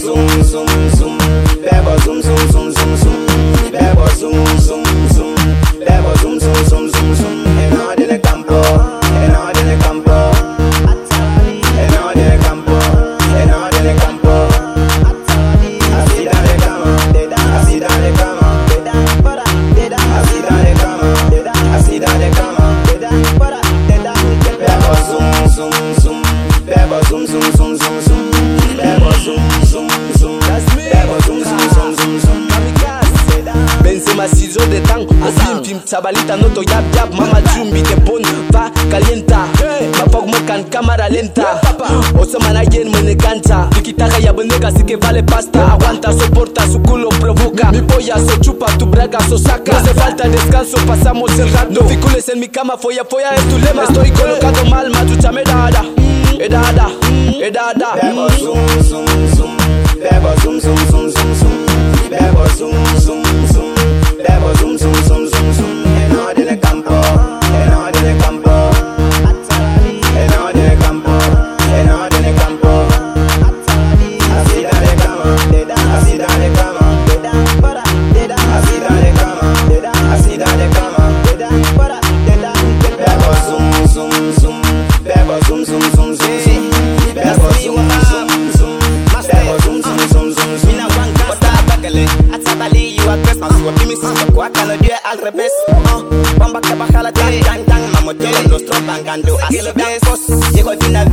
Zoom zoom zoom Benzema ciseaux de tango Olimpi mtabalita noto yap yap. Mama jumbi te pon va calienta. Mapok mekan cámara lenta. Osama na yen mene canta Nikitaka ya boneka sike vale pasta. Aguanta, soporta, su culo provoca. Mi polla so chupa, tu braga so saca. No hace falta descanso, pasamos el rato. No. Ficules en mi cama, folla, folla es tu lema. Estoy colocado mal, matucha me dada Edada, edada Bebo Zoom zoom zoom zoom zoom. Bebo zoom zoom zoom Bebo zoom zoom zoom zoom zoom. Mina one gangsta Atácale, atábali you aggress Man suwa pimi suwa kwa kano die al revés uh, Wamba que baja la tan tan tan Mamotelo los tropangando Así blancos Llego al final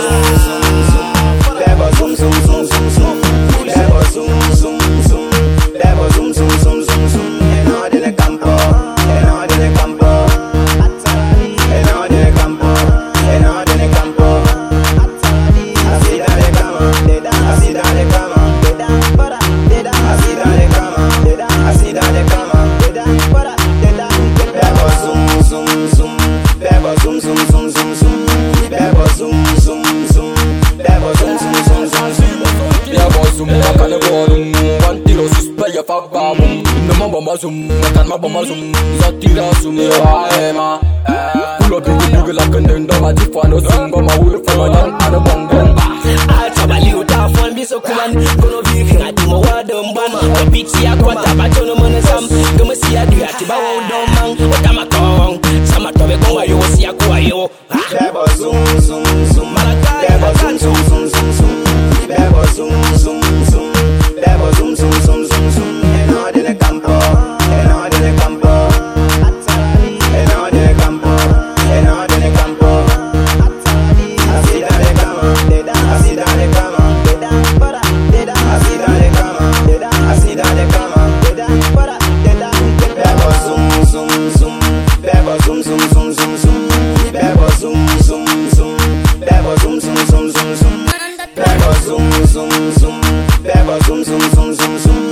zoom zoom zoom Bebo zoom zoom zoom zoom zoom zoom zoom Nama bama zum Makan ma bama zum Zatira zum ya ema Kulo bigu bigu la kenden Dama jifano zum Bama wulu fama Ana bongon atabali zoom zoom zoom zoom.